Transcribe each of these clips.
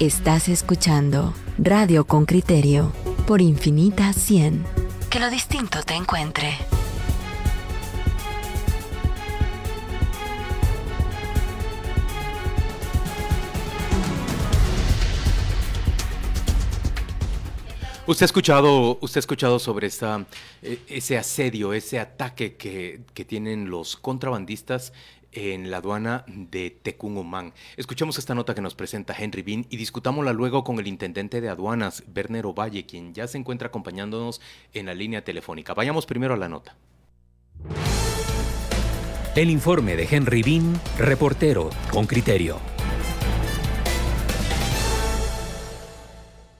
Estás escuchando Radio con Criterio por Infinita 100. Que lo distinto te encuentre. Usted ha escuchado, usted ha escuchado sobre esta, eh, ese asedio, ese ataque que, que tienen los contrabandistas en la aduana de Tecumumán. Escuchemos esta nota que nos presenta Henry Bean y discutámosla luego con el intendente de aduanas, Werner Ovalle, quien ya se encuentra acompañándonos en la línea telefónica. Vayamos primero a la nota. El informe de Henry Bean, reportero con criterio.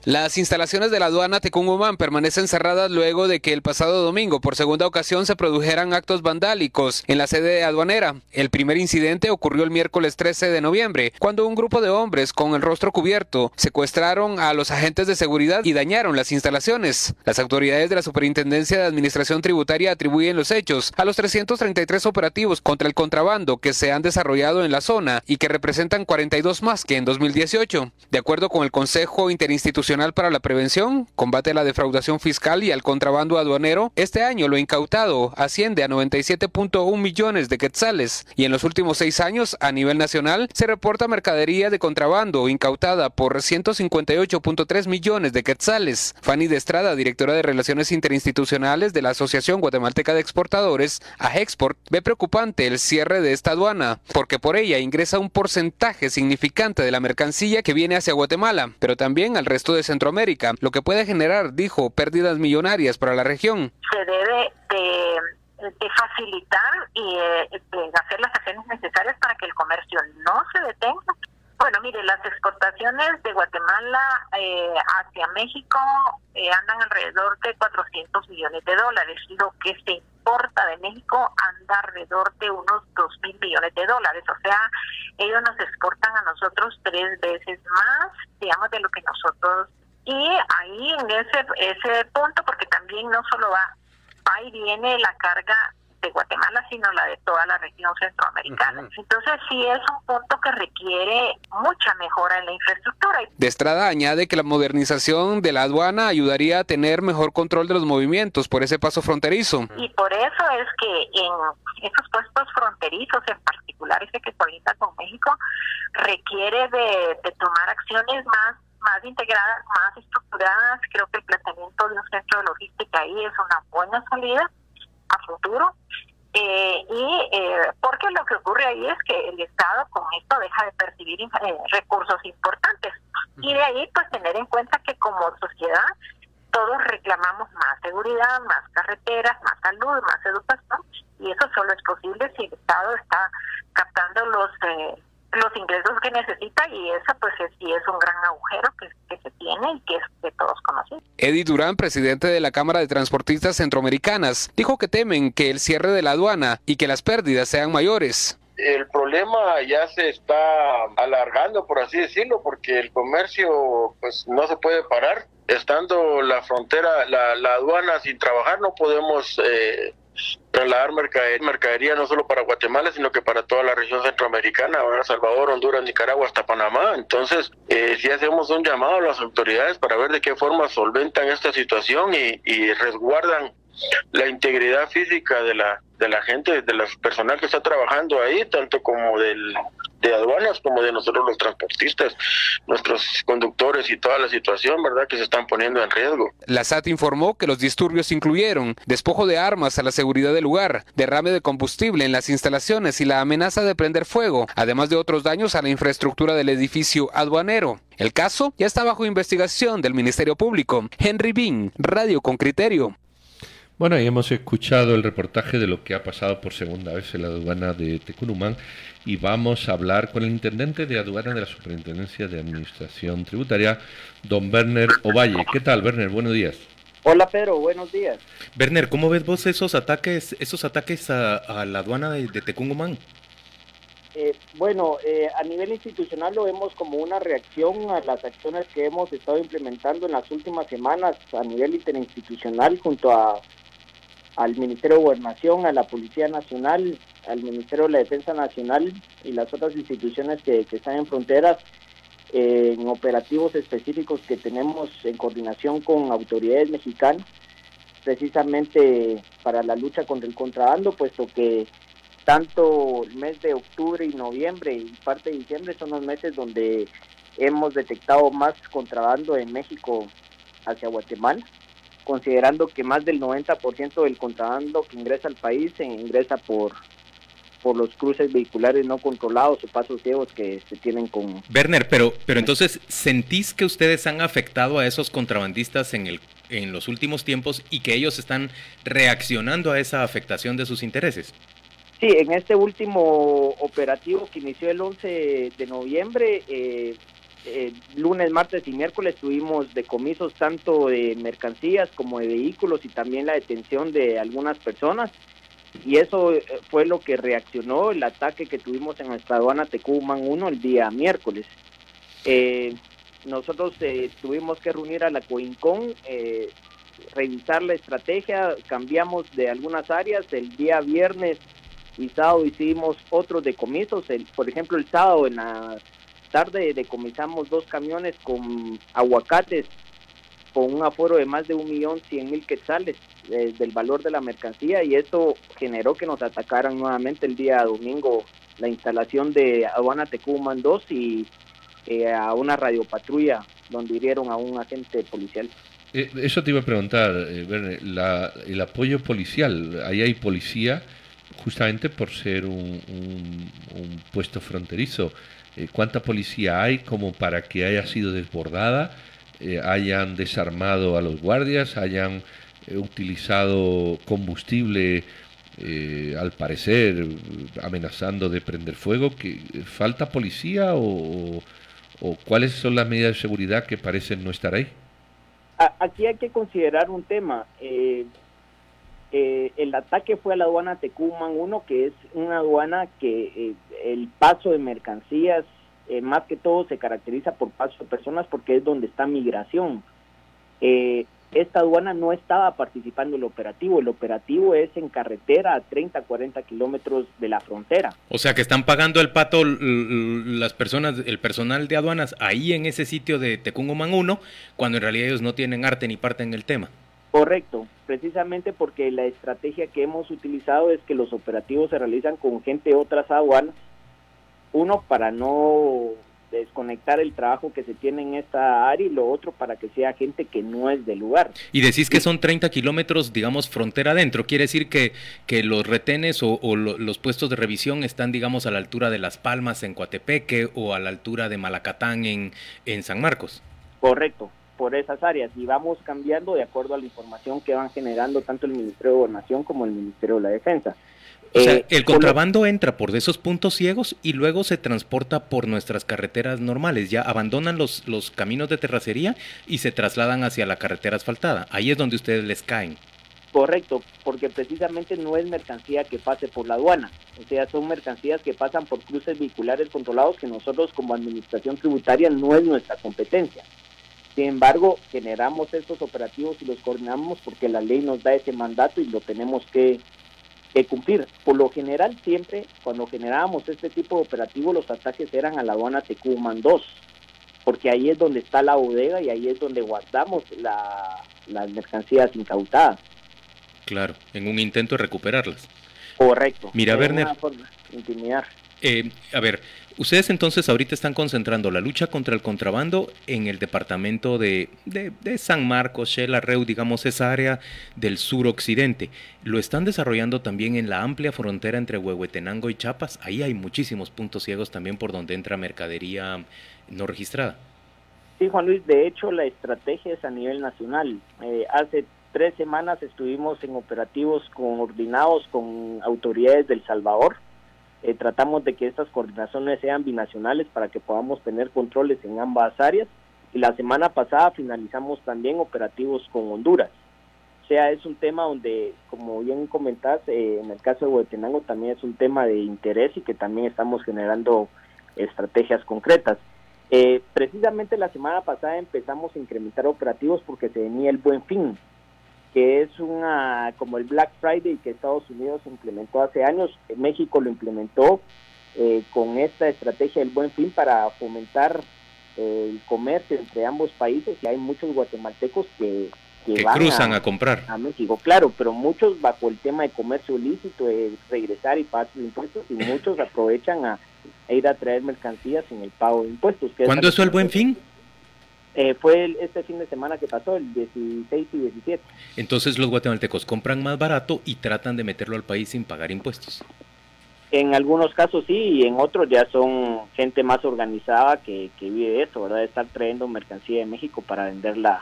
Las instalaciones de la aduana Tecumumán permanecen cerradas luego de que el pasado domingo por segunda ocasión se produjeran actos vandálicos en la sede aduanera. El primer incidente ocurrió el miércoles 13 de noviembre, cuando un grupo de hombres con el rostro cubierto secuestraron a los agentes de seguridad y dañaron las instalaciones. Las autoridades de la Superintendencia de Administración Tributaria atribuyen los hechos a los 333 operativos contra el contrabando que se han desarrollado en la zona y que representan 42 más que en 2018. De acuerdo con el Consejo Interinstitucional para la Prevención, Combate a la Defraudación Fiscal y al Contrabando Aduanero, este año lo incautado asciende a 97.1 millones de quetzales y en los últimos seis años a nivel nacional se reporta mercadería de contrabando incautada por 158.3 millones de quetzales. Fanny de Estrada, directora de Relaciones Interinstitucionales de la Asociación Guatemalteca de Exportadores, AGEXPORT, ve preocupante el cierre de esta aduana porque por ella ingresa un porcentaje significante de la mercancía que viene hacia Guatemala, pero también al resto de Centroamérica, lo que puede generar, dijo, pérdidas millonarias para la región. Se debe de, facilitar y eh, de hacer las acciones necesarias para que el comercio no se detenga. Bueno, mire, las exportaciones de Guatemala eh, hacia México eh, andan alrededor de 400 millones de dólares. Lo que se importa de México anda alrededor de unos 2 mil millones de dólares. O sea, ellos nos exportan a nosotros tres veces más, digamos, de lo que nosotros. Y ahí en ese, ese punto, porque también no solo va, ahí viene la carga de Guatemala, sino la de toda la región centroamericana. Entonces sí es un punto que requiere mucha mejora en la infraestructura. De Estrada añade que la modernización de la aduana ayudaría a tener mejor control de los movimientos por ese paso fronterizo. Y por eso es que en esos puestos fronterizos, en particular ese que colinda con México, requiere de, de tomar acciones más más integradas, más estructuradas. Creo que el planteamiento de un centro de logística ahí es una buena salida a futuro. Eh, y eh, porque lo que ocurre ahí es que el Estado con esto deja de percibir eh, recursos importantes y de ahí pues tener en cuenta que como sociedad todos reclamamos más seguridad, más carreteras, más salud, más educación y eso solo es posible si el Estado está captando los eh, los ingresos que necesita y eso pues sí es un gran agujero que, se tiene y que es que todos conocen. Eddie Durán, presidente de la Cámara de Transportistas Centroamericanas, dijo que temen que el cierre de la aduana y que las pérdidas sean mayores. El problema ya se está alargando, por así decirlo, porque el comercio pues no se puede parar. Estando la frontera, la, la aduana sin trabajar, no podemos eh, trasladar mercadería, no solo para Guatemala, sino que para toda la región centroamericana, ahora Salvador, Honduras, Nicaragua, hasta Panamá. Entonces, eh, si hacemos un llamado a las autoridades para ver de qué forma solventan esta situación y resguardan la integridad física de la de la gente, de las personal que está trabajando ahí, tanto como del de aduanas como de nosotros los transportistas, nuestros conductores y toda la situación, ¿verdad?, que se están poniendo en riesgo. La SAT informó que los disturbios incluyeron despojo de armas a la seguridad del lugar, derrame de combustible en las instalaciones y la amenaza de prender fuego, además de otros daños a la infraestructura del edificio aduanero. El caso ya está bajo investigación del Ministerio Público. Henry Bean, Radio con Criterio. Bueno, ahí hemos escuchado el reportaje de lo que ha pasado por segunda vez en la aduana de Tecunumán y vamos a hablar con el intendente de aduana de la Superintendencia de Administración Tributaria, don Werner Ovalle. ¿Qué tal, Werner? Buenos días. Hola Pedro, buenos días. Werner, ¿cómo ves vos esos ataques, esos ataques a, la aduana de, de Tecungumán? Eh, bueno, eh, a nivel institucional lo vemos como una reacción a las acciones que hemos estado implementando en las últimas semanas a nivel interinstitucional junto a al Ministerio de Gobernación, a la Policía Nacional, al Ministerio de la Defensa Nacional y las otras instituciones que, están en fronteras en operativos específicos que tenemos en coordinación con autoridades mexicanas, precisamente para la lucha contra el contrabando, puesto que tanto el mes de octubre y noviembre y parte de diciembre son los meses donde hemos detectado más contrabando en México hacia Guatemala, considerando que más del 90% del contrabando que ingresa al país se ingresa por por los cruces vehiculares no controlados o pasos ciegos que se tienen con... Werner, pero, pero entonces, ¿sentís que ustedes han afectado a esos contrabandistas en, el, en los últimos tiempos y que ellos están reaccionando a esa afectación de sus intereses? Sí, en este último operativo que inició el 11 de noviembre, eh, eh, lunes, martes y miércoles tuvimos decomisos tanto de mercancías como de vehículos y también la detención de algunas personas. Y eso eh, fue lo que reaccionó el ataque que tuvimos en nuestra aduana Tecuman 1 el día miércoles. Eh, nosotros eh, tuvimos que reunir a la COINCON, revisar la estrategia, cambiamos de algunas áreas, el día viernes y sábado hicimos otros decomisos, el, por ejemplo el sábado en la tarde decomisamos dos camiones con aguacates con un aforo de más de un millón cien mil quetzales eh, del valor de la mercancía y esto generó que nos atacaran nuevamente el día domingo la instalación de aduana Tecuman 2 y eh, a una radiopatrulla donde hirieron a un agente policial. Eh, eso te iba a preguntar, el apoyo policial, ahí hay policía justamente por ser un, un puesto fronterizo. ¿Cuánta policía hay como para que haya sido desbordada? Eh, hayan desarmado a los guardias, hayan eh, utilizado combustible, eh, al parecer, amenazando de prender fuego. que ¿Falta policía o, cuáles son las medidas de seguridad que parecen no estar ahí? Aquí hay que considerar un tema. El ataque fue a la aduana Tecuman 1, que es una aduana que el paso de mercancías eh, más que todo se caracteriza por paso de personas porque es donde está migración. Eh, esta aduana no estaba participando en el operativo, el operativo es en carretera a 30, 40 kilómetros de la frontera. O sea que están pagando el pato las personas, el personal de aduanas ahí en ese sitio de Tecungoman 1, cuando en realidad ellos no tienen arte ni parte en el tema. Correcto, precisamente porque la estrategia que hemos utilizado es que los operativos se realizan con gente de otras aduanas uno para no desconectar el trabajo que se tiene en esta área y lo otro para que sea gente que no es del lugar. Y decís que son 30 kilómetros, digamos, frontera adentro. ¿Quiere decir que, que los retenes o, los puestos de revisión están, digamos, a la altura de Las Palmas en Coatepeque o a la altura de Malacatán en, en San Marcos? Correcto, por esas áreas. Y vamos cambiando de acuerdo a la información que van generando tanto el Ministerio de Gobernación como el Ministerio de la Defensa. O sea, eh, el contrabando entra por esos puntos ciegos y luego se transporta por nuestras carreteras normales. Ya abandonan los, los caminos de terracería y se trasladan hacia la carretera asfaltada. Ahí es donde ustedes les caen. Correcto, porque precisamente no es mercancía que pase por la aduana. O sea, son mercancías que pasan por cruces vehiculares controlados que nosotros como administración tributaria no es nuestra competencia. Sin embargo, generamos estos operativos y los coordinamos porque la ley nos da ese mandato y lo tenemos que que cumplir. Por lo general, siempre cuando generábamos este tipo de operativo, los ataques eran a la aduana Tecuman 2, porque ahí es donde está la bodega y ahí es donde guardamos las mercancías incautadas. Claro, en un intento de recuperarlas. Correcto. Mira, Werner. intimidar. Eh, a ver, ustedes entonces ahorita están concentrando la lucha contra el contrabando en el departamento de, San Marcos, Reu, digamos esa área del suroccidente. Lo están desarrollando también en la amplia frontera entre Huehuetenango y Chiapas. Ahí hay muchísimos puntos ciegos también por donde entra mercadería no registrada. Sí, Juan Luis, de hecho la estrategia es a nivel nacional. Eh, hace tres semanas estuvimos en operativos coordinados con autoridades del Salvador eh, tratamos de que estas coordinaciones sean binacionales para que podamos tener controles en ambas áreas. Y la semana pasada finalizamos también operativos con Honduras. O sea, es un tema donde, como bien comentás, eh, en el caso de Huetenango también es un tema de interés y que también estamos generando estrategias concretas. Eh, precisamente la semana pasada empezamos a incrementar operativos porque se venía el buen fin que es una como el Black Friday que Estados Unidos implementó hace años, México lo implementó eh, con esta estrategia del buen fin para fomentar el comercio entre ambos países y hay muchos guatemaltecos que, que, cruzan a, comprar a México, claro, pero muchos bajo el tema de comercio ilícito, de regresar y pagar sus impuestos y muchos aprovechan a, ir a traer mercancías sin el pago de impuestos. ¿Cuándo es el buen fin? Eh, fue este fin de semana que pasó, el 16 y 17. Entonces los guatemaltecos compran más barato y tratan de meterlo al país sin pagar impuestos. En algunos casos sí, y en otros ya son gente más organizada que, que vive eso, ¿verdad? De estar trayendo mercancía de México para venderla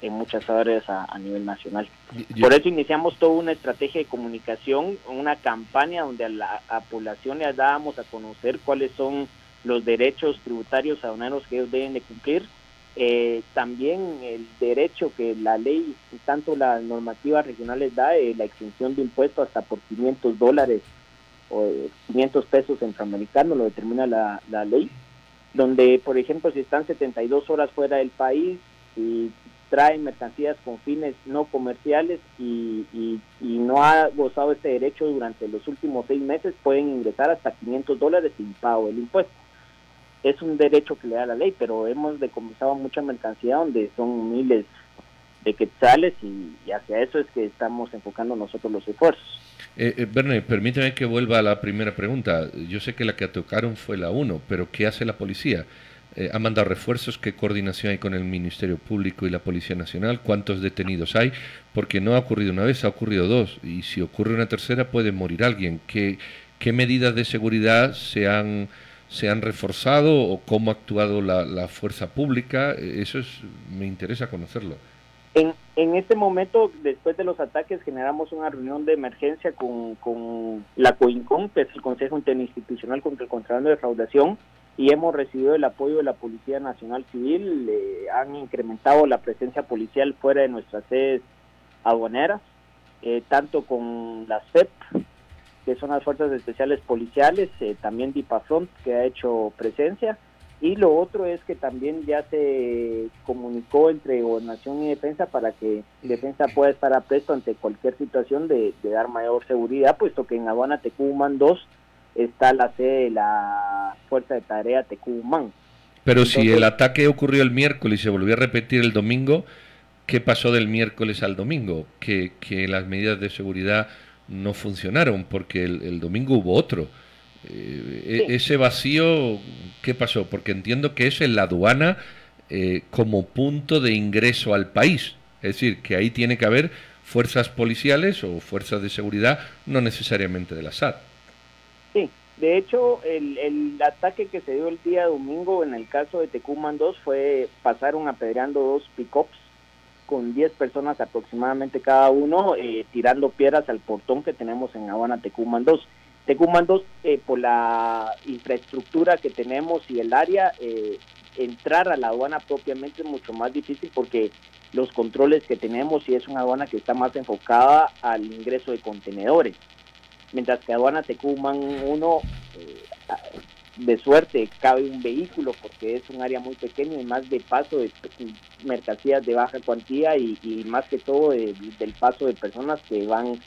en muchas áreas a, nivel nacional. Por eso iniciamos toda una estrategia de comunicación, una campaña donde a la población le dábamos a conocer cuáles son los derechos tributarios aduaneros que ellos deben de cumplir. Eh, también el derecho que la ley, tanto la normativa regional les da, eh, la exención de impuestos hasta por 500 dólares o 500 pesos centroamericanos, lo determina la, la ley, donde, por ejemplo, si están 72 horas fuera del país y traen mercancías con fines no comerciales y, y, no ha gozado este derecho durante los últimos seis meses, pueden ingresar hasta 500 dólares sin pago del impuesto. Es un derecho que le da la ley, pero hemos decomisado mucha mercancía donde son miles de quetzales y, y hacia eso es que estamos enfocando nosotros los esfuerzos. Eh, eh permíteme que vuelva a la primera pregunta. Yo sé que la que tocaron fue la 1, pero ¿qué hace la policía? Eh, ¿Ha mandado refuerzos? ¿Qué coordinación hay con el Ministerio Público y la Policía Nacional? ¿Cuántos detenidos hay? Porque no ha ocurrido una vez, ha ocurrido dos. Y si ocurre una tercera puede morir alguien. ¿Qué, qué medidas de seguridad se han, se han reforzado o cómo ha actuado la, la fuerza pública? Eso es, me interesa conocerlo. En, en este momento, después de los ataques, generamos una reunión de emergencia con, con la COINCON, que es el Consejo Interinstitucional contra el Contrabando de Defraudación, y hemos recibido el apoyo de la Policía Nacional Civil. han incrementado la presencia policial fuera de nuestras sedes aduaneras, eh, tanto con las FEP, que son las Fuerzas Especiales Policiales, eh, también DIPAFRONT, que ha hecho presencia, y lo otro es que también ya se comunicó entre gobernación y defensa para que defensa pueda estar apresto ante cualquier situación de, dar mayor seguridad, puesto que en aduana Tecumán 2 está la sede de la Fuerza de Tarea Tecumán. Pero si el ataque ocurrió el miércoles y se volvió a repetir el domingo, ¿qué pasó del miércoles al domingo? Que, que las medidas de seguridad no funcionaron, porque el domingo hubo otro. Eh, e-, ese vacío, ¿qué pasó? Porque entiendo que es en la aduana eh, como punto de ingreso al país. Es decir, que ahí tiene que haber fuerzas policiales o fuerzas de seguridad, no necesariamente de la SAT. Sí, de hecho, el, el ataque que se dio el día domingo en el caso de Tecuman 2 fue, pasaron apedreando dos pick-ups con 10 personas aproximadamente cada uno, eh, tirando piedras al portón que tenemos en Habana Tecuman 2 Tecumán eh, por la infraestructura que tenemos y el área, eh, entrar a la aduana propiamente es mucho más difícil porque los controles que tenemos y es una aduana que está más enfocada al ingreso de contenedores. Mientras que aduana Tecumán 1, eh, de suerte, cabe un vehículo porque es un área muy pequeña y más de paso de mercancías de baja cuantía y, más que todo del paso de personas que van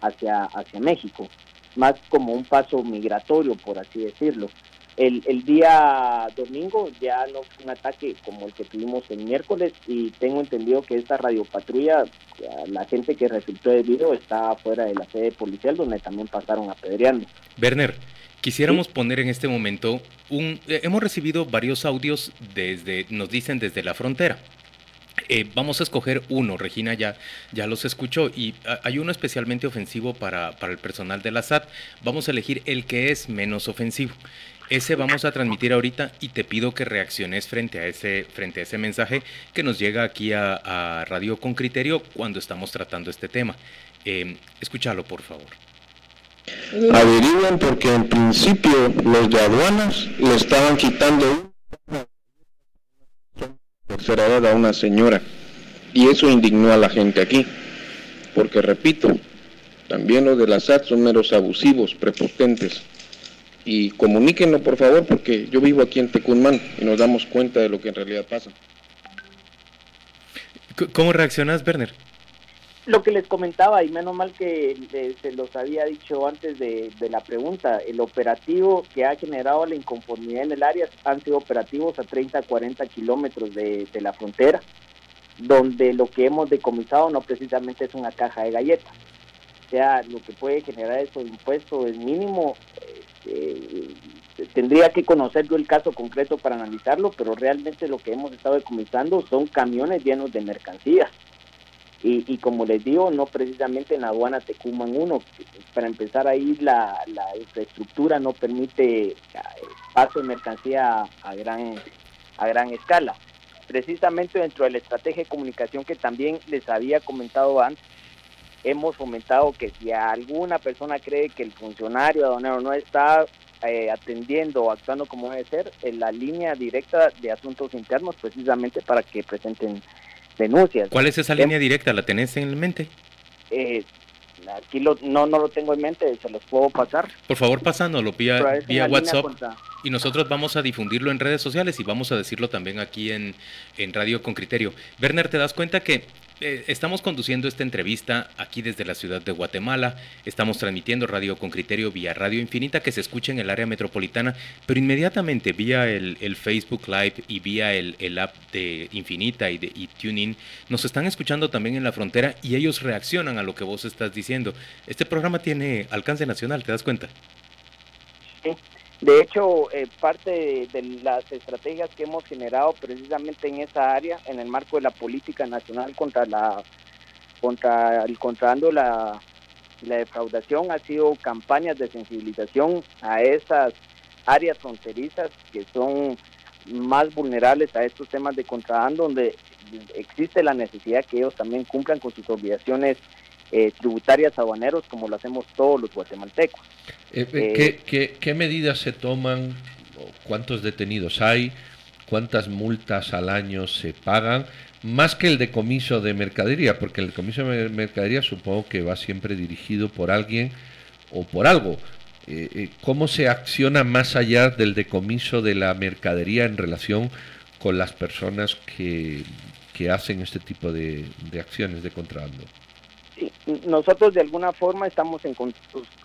hacia, hacia México más como un paso migratorio, por así decirlo. El, el día domingo ya no fue un ataque como el que tuvimos el miércoles y tengo entendido que esta radiopatrulla, la gente que resultó herido está fuera de la sede policial donde también pasaron apedreando. Werner, quisiéramos poner en este momento un... Eh, hemos recibido varios audios desde, nos dicen desde la frontera. Eh, vamos a escoger uno, Regina ya, ya los escuchó y ah, hay uno especialmente ofensivo para, para, el personal de la SAT. Vamos a elegir el que es menos ofensivo. Ese vamos a transmitir ahorita y te pido que reacciones frente a ese, frente a ese mensaje que nos llega aquí a, Radio con Criterio cuando estamos tratando este tema. Eh, escúchalo, por favor. Averigüen porque en principio los de aduanas le estaban quitando edad a una señora. Y eso indignó a la gente aquí. Porque repito, también los de la SAT son meros abusivos, prepotentes. Y comuníquenlo por favor porque yo vivo aquí en Tecunmán y nos damos cuenta de lo que en realidad pasa. ¿Cómo reaccionas, Werner? Lo que les comentaba, y menos mal que se los había dicho antes de, la pregunta, el operativo que ha generado la inconformidad en el área han sido operativos a 30, 40 kilómetros de, la frontera, donde lo que hemos decomisado no precisamente es una caja de galletas. O sea, lo que puede generar esos impuestos es mínimo. Este, tendría que conocer yo el caso concreto para analizarlo, pero realmente lo que hemos estado decomisando son camiones llenos de mercancías y, como les digo, no precisamente en la aduana Tecuman 1. Para empezar ahí, la, infraestructura no permite eh, paso de mercancía a gran, a gran escala. Precisamente dentro de la estrategia de comunicación que también les había comentado antes, hemos fomentado que si alguna persona cree que el funcionario aduanero no está eh, atendiendo o actuando como debe ser, en la línea directa de asuntos internos, precisamente para que presenten denuncias. ¿Cuál es esa em, línea directa? ¿La tenés en mente? Eh, aquí lo, no, no lo tengo en mente, se los puedo pasar. Por favor, pasándolo vía, vía WhatsApp. Y nosotros vamos a difundirlo en redes sociales y vamos a decirlo también aquí en, en Radio con Criterio. Werner, ¿te das cuenta que estamos conduciendo esta entrevista aquí desde la ciudad de Guatemala. Estamos transmitiendo radio con criterio vía Radio Infinita que se escucha en el área metropolitana, pero inmediatamente vía el, Facebook Live y vía el, app de Infinita y de y TuneIn nos están escuchando también en la frontera y ellos reaccionan a lo que vos estás diciendo. Este programa tiene alcance nacional, ¿te das cuenta? Sí. De hecho, eh, parte de, las estrategias que hemos generado precisamente en esa área, en el marco de la política nacional contra la contra el contrabando, la, la defraudación, ha sido campañas de sensibilización a esas áreas fronterizas que son más vulnerables a estos temas de contrabando, donde existe la necesidad que ellos también cumplan con sus obligaciones eh, tributarias aduaneros como lo hacemos todos los guatemaltecos. Eh, eh, ¿qué, qué, medidas se toman? ¿Cuántos detenidos hay? ¿Cuántas multas al año se pagan? Más que el decomiso de mercadería, porque el decomiso de mercadería supongo que va siempre dirigido por alguien o por algo. ¿Cómo se acciona más allá del decomiso de la mercadería en relación con las personas que, que hacen este tipo de, de acciones de contrabando? Nosotros de alguna forma estamos en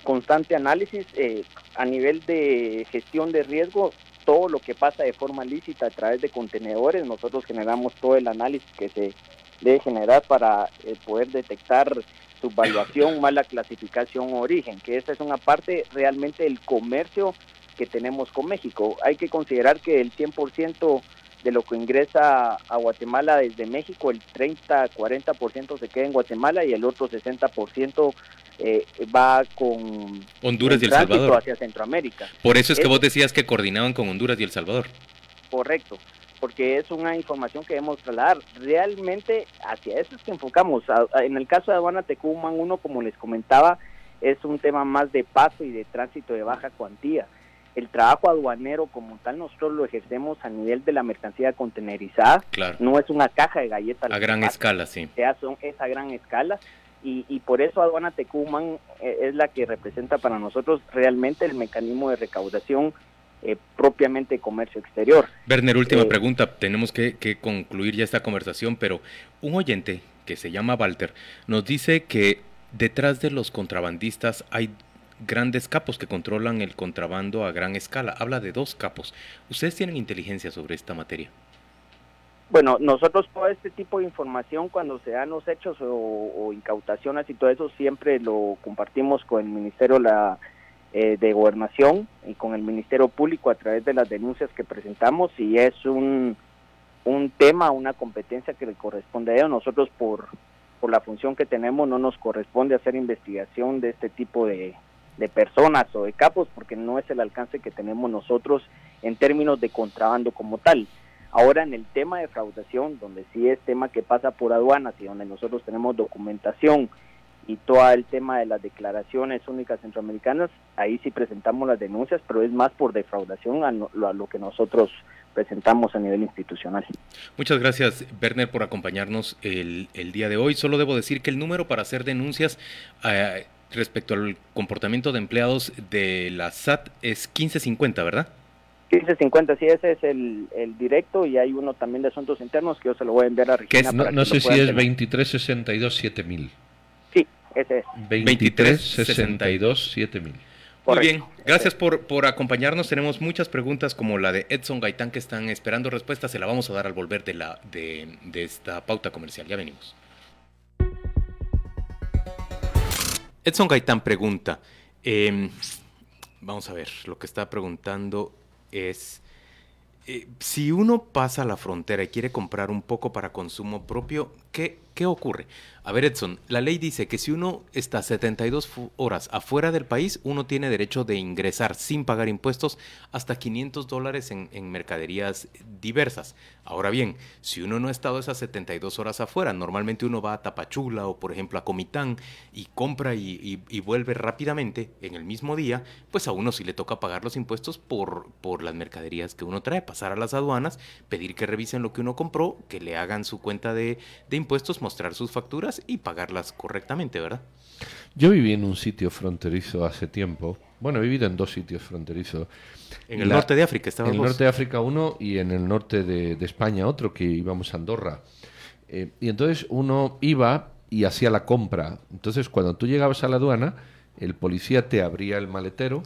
constante análisis eh, a nivel de gestión de riesgo. Todo lo que pasa de forma lícita a través de contenedores, nosotros generamos todo el análisis que se debe generar para eh, poder detectar su valuación, mala clasificación o origen, que esa es una parte realmente del comercio que tenemos con México. Hay que considerar que el 100% de lo que ingresa a Guatemala desde México, el 30-40% se queda en Guatemala y el otro 60% eh, va con Honduras y El Salvador hacia Centroamérica. Por eso es que vos decías que coordinaban con Honduras y El Salvador. Correcto, porque es una información que debemos trasladar. Realmente hacia eso es que enfocamos. En el caso de aduana Tecuman 1, como les comentaba, es un tema más de paso y de tránsito de baja cuantía el trabajo aduanero como tal nosotros lo ejercemos a nivel de la mercancía contenerizada. No es una caja de galletas. A gran escala, sí. Sea, son, es a gran escala. Y, y por eso Aduana Tecuman eh, es la que representa para nosotros realmente el mecanismo de recaudación eh, propiamente comercio exterior. Werner, última eh, pregunta. Tenemos que, que concluir ya esta conversación, pero un oyente que se llama Walter nos dice que detrás de los contrabandistas hay grandes capos que controlan el contrabando a gran escala. Habla de dos capos. ¿Ustedes tienen inteligencia sobre esta materia? Bueno, nosotros todo este tipo de información cuando se dan los hechos o, incautaciones y todo eso siempre lo compartimos con el Ministerio la, eh, de Gobernación y con el Ministerio Público a través de las denuncias que presentamos y es un, un tema, una competencia que le corresponde a ellos. Nosotros por, por la función que tenemos no nos corresponde hacer investigación de este tipo de, de personas o de capos, porque no es el alcance que tenemos nosotros en términos de contrabando como tal. Ahora en el tema de fraudación, donde sí es tema que pasa por aduanas y donde nosotros tenemos documentación y todo el tema de las declaraciones únicas centroamericanas, ahí sí presentamos las denuncias, pero es más por defraudación a lo, que nosotros presentamos a nivel institucional. Muchas gracias, Werner, por acompañarnos el, el, día de hoy. Solo debo decir que el número para hacer denuncias... Eh, respecto al comportamiento de empleados de la SAT es 1550, ¿verdad? 1550, sí, ese es el, directo y hay uno también de asuntos internos que yo se lo voy a enviar a Regina. no, sé si es 2362 7000. Ese es. 23 62 7000. Muy bien, gracias por, por acompañarnos. Tenemos muchas preguntas como la de Edson Gaitán que están esperando respuestas. Se la vamos a dar al volver de, la, de, de esta pauta comercial. Ya venimos. Edson Gaitán pregunta, em, vamos a ver, lo que está preguntando es, eh, si uno pasa la frontera y quiere comprar un poco para consumo propio, ¿qué, ¿qué ocurre? A ver, Edson, la ley dice que si uno está 72 fu- horas afuera del país, uno tiene derecho de ingresar sin pagar impuestos hasta 500 dólares en, mercaderías diversas. Ahora bien, si uno no ha estado esas 72 horas afuera, normalmente uno va a Tapachula o por ejemplo a Comitán y compra y vuelve rápidamente en el mismo día, pues a uno sí le toca pagar los impuestos por, por las mercaderías que uno trae, pasar a las aduanas, pedir que revisen lo que uno compró, que le hagan su cuenta de, de impuestos, mostrar sus facturas y pagarlas correctamente, ¿verdad? Yo viví en un sitio fronterizo hace tiempo. Bueno, he vivido en dos sitios fronterizos. En el norte de África estabas En el norte de África uno y en el norte de, de España otro, que íbamos a Andorra. Eh, y entonces uno iba y hacía la compra. Entonces cuando tú llegabas a la aduana, el policía te abría el maletero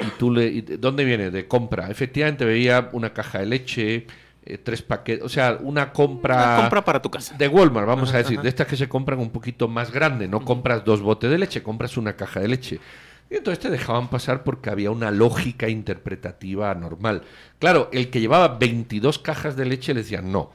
y tú le... y ¿Dónde viene? De compra. Efectivamente veía una caja de leche, eh, tres paquetes, o sea, una compra... Una compra para tu casa. De Walmart, vamos Ajá, a decir, ajá. de estas que se compran un poquito más grande, no compras dos botes de leche, compras una caja de leche. Y entonces te dejaban pasar porque había una lógica interpretativa normal. Claro, el que llevaba 22 cajas de leche le decían, no,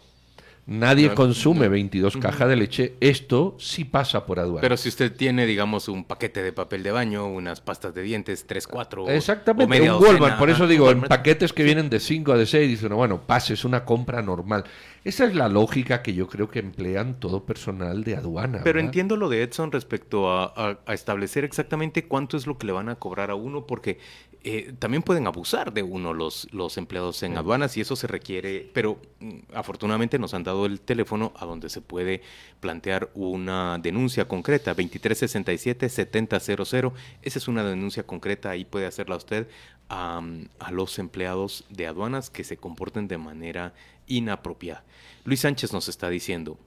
nadie No, consume no. 22 Ujú. cajas de leche, esto sí pasa por aduana. Pero si usted tiene, digamos, un paquete de papel de baño, unas pastas de dientes, tres, cuatro. o Exactamente, media un Walmart, por eso digo, en paquetes que vienen de 5 a de 6, dicen, bueno, pases una compra normal. Esa es la lógica que yo creo que emplean todo personal de aduana. Pero ¿verdad? entiendo lo de Edson respecto a, a- a establecer exactamente cuánto es lo que le van a cobrar a uno, porque eh, también pueden abusar de uno los, los empleados en aduanas y eso se requiere, pero mm, afortunadamente nos han dado el teléfono a donde se puede plantear una denuncia concreta, 2367-7000. Esa es una denuncia concreta, ahí puede hacerla usted a, a los empleados de aduanas que se comporten de manera inapropiada. Luis Sánchez nos está diciendo,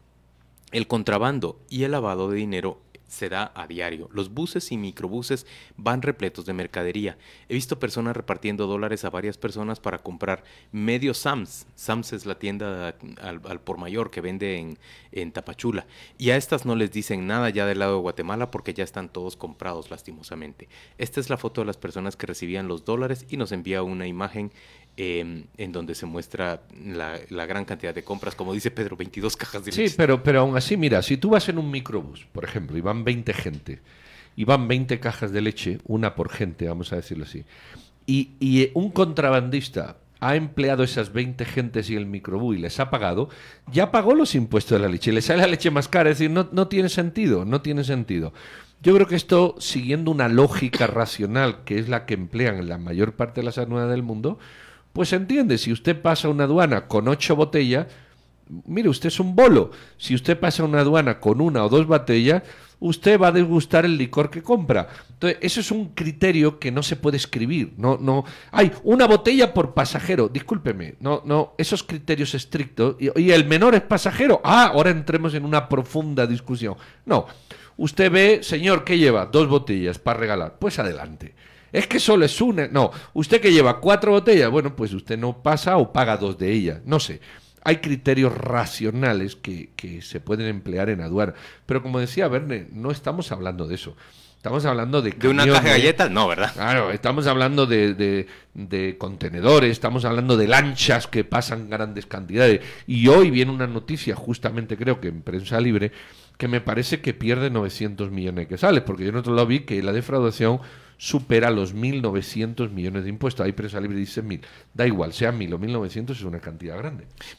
el contrabando y el lavado de dinero se da a diario. Los buses y microbuses van repletos de mercadería. He visto personas repartiendo dólares a varias personas para comprar medio Sams. Sams es la tienda al, al por mayor que vende en, en Tapachula. Y a estas no les dicen nada ya del lado de Guatemala porque ya están todos comprados lastimosamente. Esta es la foto de las personas que recibían los dólares y nos envía una imagen eh, en donde se muestra la, la gran cantidad de compras. Como dice Pedro, 22 cajas de Sí, leche. pero, pero aún así, mira, si tú vas en un microbús, por ejemplo, y van 20 gente, y van 20 cajas de leche, una por gente, vamos a decirlo así, y, y un contrabandista ha empleado esas 20 gentes y el microbús y les ha pagado, ya pagó los impuestos de la leche, le sale la leche más cara, es decir, no, no tiene sentido, no tiene sentido. Yo creo que esto, siguiendo una lógica racional, que es la que emplean en la mayor parte de las aduanas del mundo, pues entiende, si usted pasa una aduana con ocho botellas, mire, usted es un bolo. Si usted pasa una aduana con una o dos botellas, usted va a degustar el licor que compra. Entonces, eso es un criterio que no se puede escribir. No, no. Hay una botella por pasajero. Discúlpeme. No, no. Esos criterios estrictos. Y, y el menor es pasajero. Ah, ahora entremos en una profunda discusión. No. Usted ve, señor, ¿qué lleva? Dos botellas para regalar. Pues adelante. Es que solo es una. No, usted que lleva cuatro botellas, bueno, pues usted no pasa o paga dos de ellas. No sé. Hay criterios racionales que, que se pueden emplear en aduana. Pero como decía Verne, no estamos hablando de eso. Estamos hablando de... ¿De una caja de camiones. galletas? No, ¿verdad? Claro, estamos hablando de, de- de contenedores, estamos hablando de lanchas que pasan grandes cantidades. Y hoy viene una noticia, justamente creo que en prensa libre, que me parece que pierde 900 millones que sale, porque yo en otro lado vi que la defraudación supera los 1.900 millones de impuestos. Ahí prensa libre dice 1.000. Da igual, sea 1.000 o 1.900 es una cantidad grande.